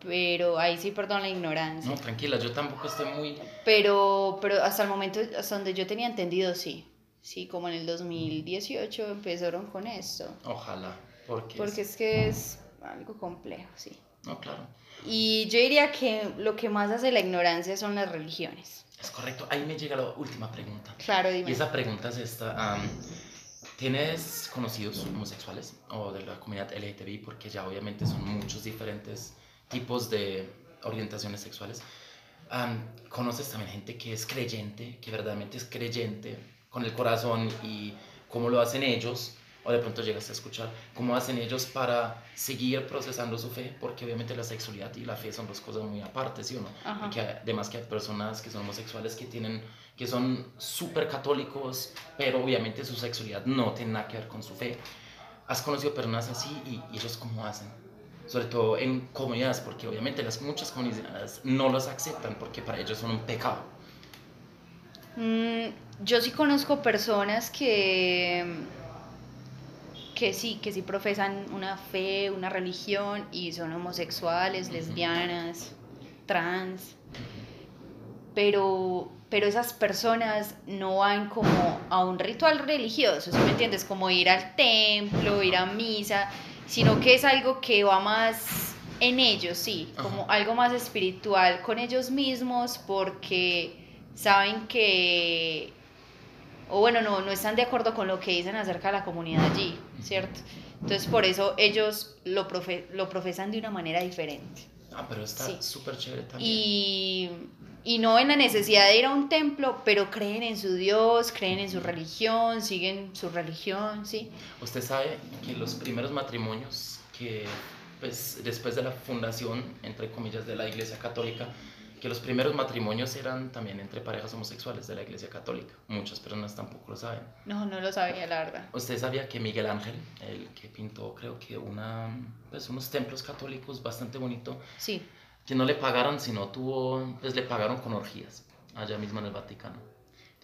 Speaker 3: Pero ahí sí, perdón la ignorancia.
Speaker 2: No, tranquila, yo tampoco estoy muy...
Speaker 3: Pero, pero hasta el momento, hasta donde yo tenía entendido, sí. Sí, como en el 2018 empezaron con esto.
Speaker 2: Ojalá, porque...
Speaker 3: Porque es que es algo complejo, sí.
Speaker 2: No, claro.
Speaker 3: Y yo diría que lo que más hace la ignorancia son las religiones.
Speaker 2: Es correcto. Ahí me llega la última pregunta.
Speaker 3: Claro,
Speaker 2: Y
Speaker 3: dime.
Speaker 2: esa pregunta es esta. ¿Tienes conocidos homosexuales o de la comunidad LGTBI? Porque ya obviamente son muchos diferentes tipos de orientaciones sexuales. Am, ¿Conoces también gente que es creyente, que verdaderamente es creyente con el corazón y cómo lo hacen ellos? O de pronto llegas a escuchar cómo hacen ellos para seguir procesando su fe, porque obviamente la sexualidad y la fe son dos cosas muy aparte, ¿sí o no?
Speaker 3: Ajá.
Speaker 2: Y que además que hay personas que son homosexuales que tienen que son súper católicos, pero obviamente su sexualidad no tiene nada que ver con su fe. ¿Has conocido personas así y, y ellos cómo hacen? Sobre todo en comunidades, porque obviamente las muchas comunidades no los aceptan porque para ellos son un pecado.
Speaker 3: Mm, yo sí conozco personas que, que sí, que sí profesan una fe, una religión y son homosexuales, lesbianas, trans, pero, pero esas personas no van como a un ritual religioso, ¿sí me entiendes? Como ir al templo, ir a misa, sino que es algo que va más en ellos, sí, como algo más espiritual con ellos mismos porque saben que o bueno, no, no están de acuerdo con lo que dicen acerca de la comunidad allí, ¿cierto? Entonces por eso ellos lo, profe lo profesan de una manera diferente.
Speaker 2: Ah, pero está
Speaker 3: Sí.
Speaker 2: súper chévere también.
Speaker 3: Y, y no en la necesidad de ir a un templo, pero creen en su Dios, creen en su religión, siguen su religión, ¿sí?
Speaker 2: Usted sabe que los primeros matrimonios que, pues, después de la fundación, entre comillas, de la Iglesia Católica, que los primeros matrimonios eran también entre parejas homosexuales de la Iglesia Católica. Muchas personas tampoco lo saben.
Speaker 3: No, no lo sabía, la verdad.
Speaker 2: ¿Usted sabía que Miguel Ángel, el que pintó, creo que una, pues, unos templos católicos bastante bonito,
Speaker 3: Sí.
Speaker 2: que no le pagaron, sino tuvo, pues le pagaron con orgías, allá mismo en el Vaticano.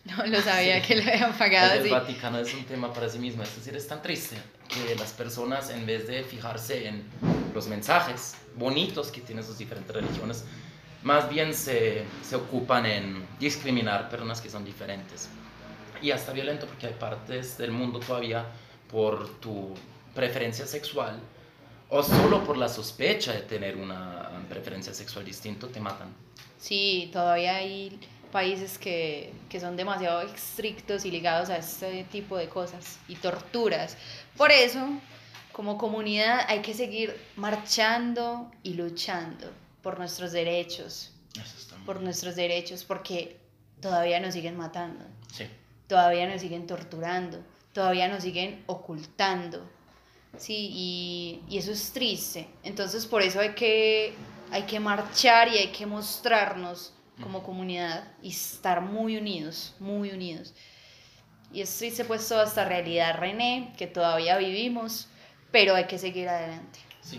Speaker 3: No lo sabía
Speaker 2: Sí.
Speaker 3: que lo habían pagado
Speaker 2: El
Speaker 3: así.
Speaker 2: Vaticano es un tema para sí mismo, es decir, es tan triste que las personas en vez de fijarse en los mensajes bonitos que tienen sus diferentes religiones, más bien se, se ocupan en discriminar personas que son diferentes. Y hasta violento porque hay partes del mundo todavía por tu preferencia sexual o solo por la sospecha de tener una preferencia sexual distinta te matan.
Speaker 3: Sí, todavía hay países que, que son demasiado estrictos y ligados a este tipo de cosas y torturas. Por eso, como comunidad, hay que seguir marchando y luchando por nuestros derechos, por
Speaker 2: bien.
Speaker 3: nuestros derechos, porque todavía nos siguen matando,
Speaker 2: Sí.
Speaker 3: todavía nos siguen torturando, todavía nos siguen ocultando. Sí, y, y eso es triste. Entonces, por eso hay que, hay que marchar y hay que mostrarnos como comunidad y estar muy unidos, muy unidos. Y es triste pues toda esta realidad, René, que todavía vivimos, pero hay que seguir adelante.
Speaker 2: Sí.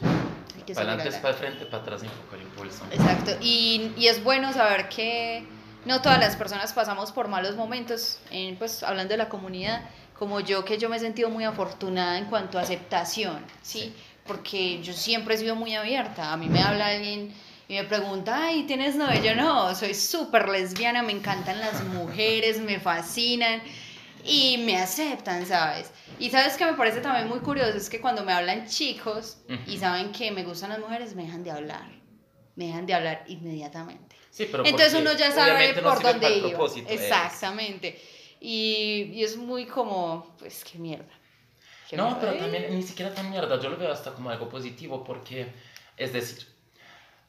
Speaker 3: Que
Speaker 2: Para adelante es para frente, para atrás el impulso.
Speaker 3: Exacto, y, y es bueno saber que no todas las personas pasamos por malos momentos, en, pues hablando de la comunidad, como yo, que yo me he sentido muy afortunada en cuanto a aceptación, ¿sí?
Speaker 2: Sí.
Speaker 3: Porque yo siempre he sido muy abierta, a mí me habla alguien y me pregunta, ay, ¿tienes novio? Yo no, soy súper lesbiana, me encantan las mujeres, me fascinan y me aceptan, ¿sabes? Y sabes que me parece también muy curioso, es que cuando me hablan chicos y
Speaker 2: Ujú.
Speaker 3: saben que me gustan las mujeres, me dejan de hablar me dejan de hablar inmediatamente.
Speaker 2: Sí, pero
Speaker 3: Entonces uno ya sabe
Speaker 2: no
Speaker 3: por dónde iba.
Speaker 2: es-
Speaker 3: Exactamente. Y, y es muy como, pues qué mierda. Qué
Speaker 2: No,
Speaker 3: mierda.
Speaker 2: pero también ni siquiera tan mierda, yo lo veo hasta como algo positivo porque, es decir,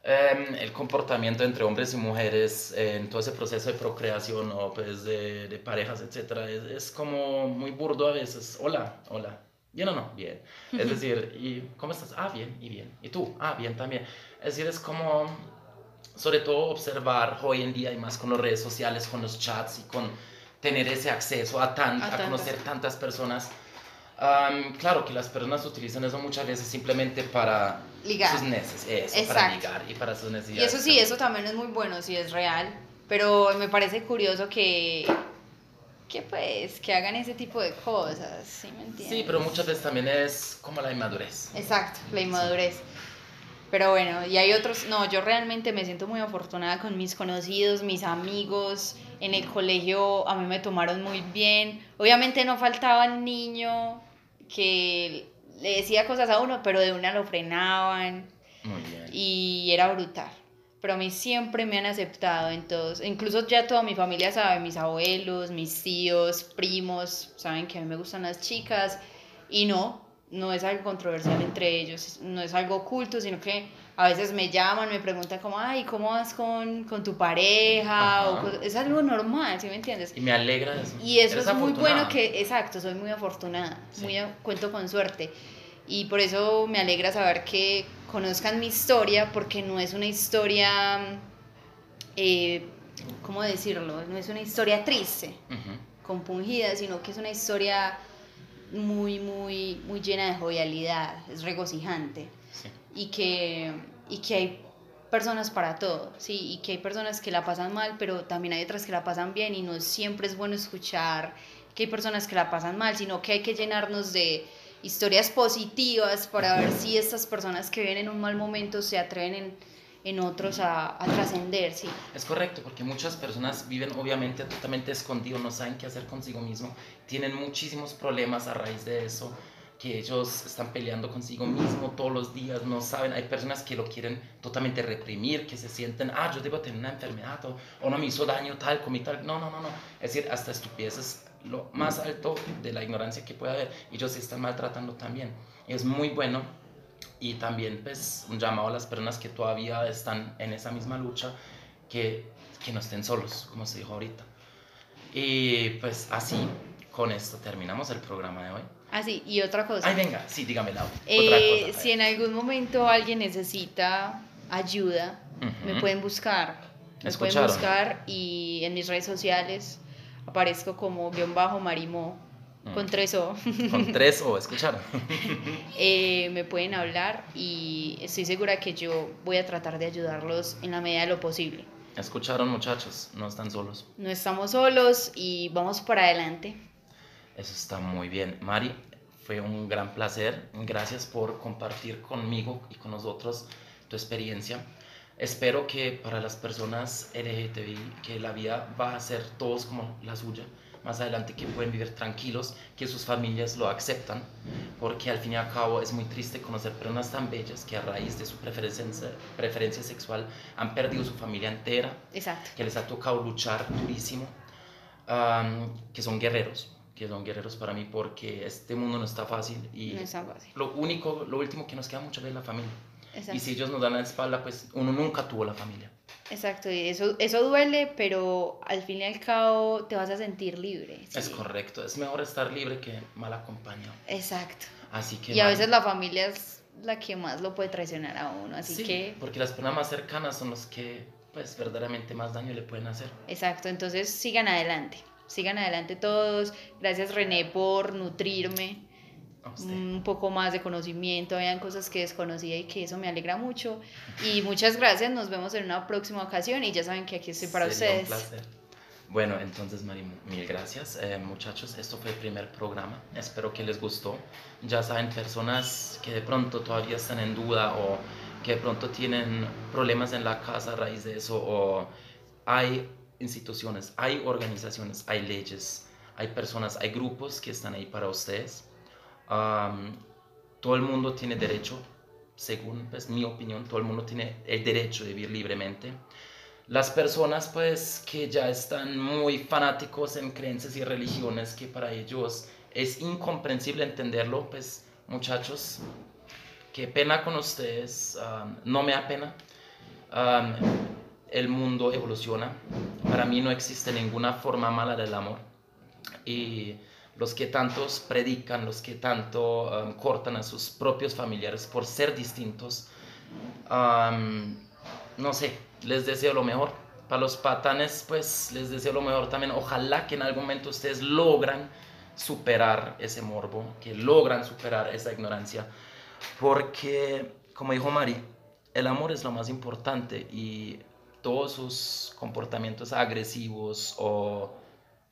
Speaker 2: em, el comportamiento entre hombres y mujeres en todo ese proceso de procreación o pues de, de parejas, etcétera, es, es como muy burdo a veces. Hola, hola. ¿Bien o no? Bien. Es decir, ¿y cómo estás? Ah, bien, y bien. ¿Y tú? Ah, bien también. Es decir, es como, sobre todo, observar hoy en día y más con las redes sociales, con los chats y con tener ese acceso a, tan,
Speaker 3: A
Speaker 2: a, conocer tantas personas. Claro que las personas utilizan eso muchas veces simplemente para
Speaker 3: Ligar.
Speaker 2: sus necesidades, eso, para ligar y para sus
Speaker 3: Y
Speaker 2: necesidades.
Speaker 3: eso sí, eso también es muy bueno, sí es real. Pero me parece curioso que, que pues, que hagan ese tipo de cosas, ¿sí me entiendes?
Speaker 2: Sí, pero muchas veces también es como la inmadurez.
Speaker 3: Exacto, la inmadurez. Pero bueno, y hay otros, no, yo realmente me siento muy afortunada con mis conocidos, mis amigos, en el colegio a mí me tomaron muy bien. Obviamente no faltaba el niño que le decía cosas a uno, pero de una lo frenaban
Speaker 2: Muy bien.
Speaker 3: y era brutal. Pero a mí siempre me han aceptado en todos, incluso ya toda mi familia sabe, mis abuelos, mis tíos, primos, saben que a mí me gustan las chicas y no, no es algo controversial entre ellos, no es algo oculto, sino que a veces me llaman, me preguntan como, ay, ¿cómo vas con, con tu pareja? O es algo normal, ¿sí me entiendes?
Speaker 2: Y me alegra eso.
Speaker 3: Y eso
Speaker 2: Eres
Speaker 3: es muy bueno que, exacto, soy muy afortunada,
Speaker 2: Sí.
Speaker 3: muy cuento con suerte. Y por eso me alegra saber que conozcan mi historia, porque no es una historia, eh, ¿cómo decirlo? No es una historia triste, compungida, sino que es una historia muy, muy, muy llena de jovialidad, es regocijante
Speaker 2: Sí.
Speaker 3: Y que, y que hay personas para todo, sí, y que hay personas que la pasan mal, pero también hay otras que la pasan bien y no siempre es bueno escuchar que hay personas que la pasan mal, sino que hay que llenarnos de historias positivas para ver si estas personas que viven en un mal momento se atreven en, en otros a, a trascender, sí.
Speaker 2: Es correcto, porque muchas personas viven obviamente totalmente escondidos, no saben qué hacer consigo mismo, tienen muchísimos problemas a raíz de eso, que ellos están peleando consigo mismo todos los días, no saben, hay personas que lo quieren totalmente reprimir, que se sienten, ah, yo debo tener una enfermedad, o, o no me hizo daño tal, comí tal, no, no, no, no, es decir, hasta estupideces lo más alto de la ignorancia que puede haber. Ellos se están maltratando también. Es muy bueno y también pues un llamado a las personas que todavía están en esa misma lucha que, que no estén solos, como se dijo ahorita. Y pues así, con esto terminamos el programa de hoy.
Speaker 3: Así, y otra cosa.
Speaker 2: Ay, venga, sí, dígame la
Speaker 3: Eh,
Speaker 2: otra cosa.
Speaker 3: si en algún momento alguien necesita ayuda, me pueden buscar. Me pueden buscar y en mis redes sociales aparezco como guion bajo marimo con
Speaker 2: Mm.
Speaker 3: tres O.
Speaker 2: Con tres o escucharon. [laughs]
Speaker 3: Eh, me pueden hablar y estoy segura que yo voy a tratar de ayudarlos en la medida de lo posible.
Speaker 2: Escucharon muchachos, no están solos.
Speaker 3: No estamos solos y vamos para adelante.
Speaker 2: Eso está muy bien. Mari, fue un gran placer. Gracias por compartir conmigo y con nosotros tu experiencia. Espero que para las personas LGTBI, que la vida va a ser todos como la suya, más adelante que pueden vivir tranquilos, que sus familias lo aceptan, porque al fin y al cabo es muy triste conocer personas tan bellas que a raíz de su preferencia, preferencia sexual han perdido su familia entera,
Speaker 3: Exacto.
Speaker 2: que les ha tocado luchar durísimo, am, que son guerreros, que son guerreros para mí porque este mundo no está fácil y
Speaker 3: No es tan fácil.
Speaker 2: lo único, lo último que nos queda mucho es la familia.
Speaker 3: Exacto.
Speaker 2: Y si ellos nos dan la espalda, pues uno nunca tuvo la familia.
Speaker 3: Exacto, y eso, eso duele, pero al fin y al cabo te vas a sentir libre.
Speaker 2: Es
Speaker 3: sí.
Speaker 2: correcto, es mejor estar libre que mal acompañado.
Speaker 3: Exacto.
Speaker 2: Así que...
Speaker 3: Y a
Speaker 2: Mari,
Speaker 3: veces la familia es la que más lo puede traicionar a uno, así
Speaker 2: sí,
Speaker 3: que...
Speaker 2: porque las personas más cercanas son los que pues verdaderamente más daño le pueden hacer.
Speaker 3: Exacto, entonces sigan adelante, sigan adelante todos. Gracias René por nutrirme un poco más de conocimiento, habían cosas que desconocía y que eso me alegra mucho. Y muchas gracias, nos vemos en una próxima ocasión y ya saben que aquí estoy para
Speaker 2: Sería un
Speaker 3: ustedes.
Speaker 2: placer. Bueno, entonces, Mari, mil gracias. Eh, muchachos, esto fue el primer programa. Espero que les gustó. Ya saben, personas que de pronto todavía están en duda o que de pronto tienen problemas en la casa a raíz de eso o hay instituciones, hay organizaciones, hay leyes, hay personas, hay grupos que están ahí para ustedes. Todo el mundo tiene derecho, según pues, mi opinión, todo el mundo tiene el derecho de vivir libremente. Las personas pues que ya están muy fanáticos en creencias y religiones que para ellos es incomprensible entenderlo, pues muchachos, qué pena con ustedes, no me da pena. El mundo evoluciona, para mí no existe ninguna forma mala del amor y los que tantos predican, los que tanto um, cortan a sus propios familiares por ser distintos, um, no sé, les deseo lo mejor. Para los patanes, pues les deseo lo mejor también. Ojalá que en algún momento ustedes logran superar ese morbo, que logran superar esa ignorancia, porque, como dijo Mari, el amor es lo más importante y todos sus comportamientos agresivos o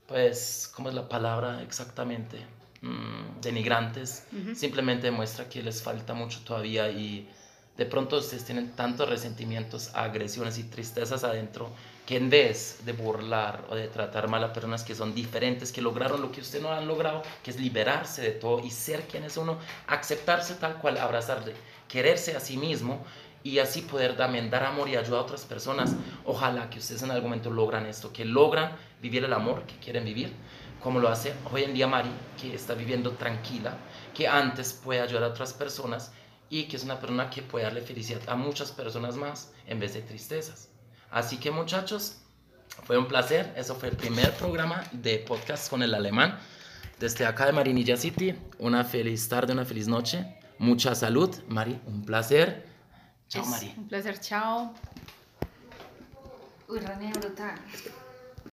Speaker 2: pues, ¿cómo es la palabra exactamente? Mm, denigrantes, simplemente demuestra que les falta mucho todavía y de pronto ustedes tienen tantos resentimientos, agresiones y tristezas adentro que en vez de burlar o de tratar mal a personas que son diferentes, que lograron lo que usted no han logrado, que es liberarse de todo y ser quien es uno, aceptarse tal cual, abrazarle, quererse a sí mismo y así poder también dar amor y ayuda a otras personas. Ojalá que ustedes en algún momento logran esto, que logran vivir el amor que quieren vivir, como lo hace hoy en día Mari, que está viviendo tranquila, que antes puede ayudar a otras personas y que es una persona que puede darle felicidad a muchas personas más en vez de tristezas. Así que muchachos, fue un placer. Eso fue el primer programa de podcast con el alemán. Desde acá de Marinilla City, una feliz tarde, una feliz noche. Mucha salud, Mari, un placer. Chao,
Speaker 3: Es
Speaker 2: Mari.
Speaker 3: Un placer, chao. Uy, René, brutal.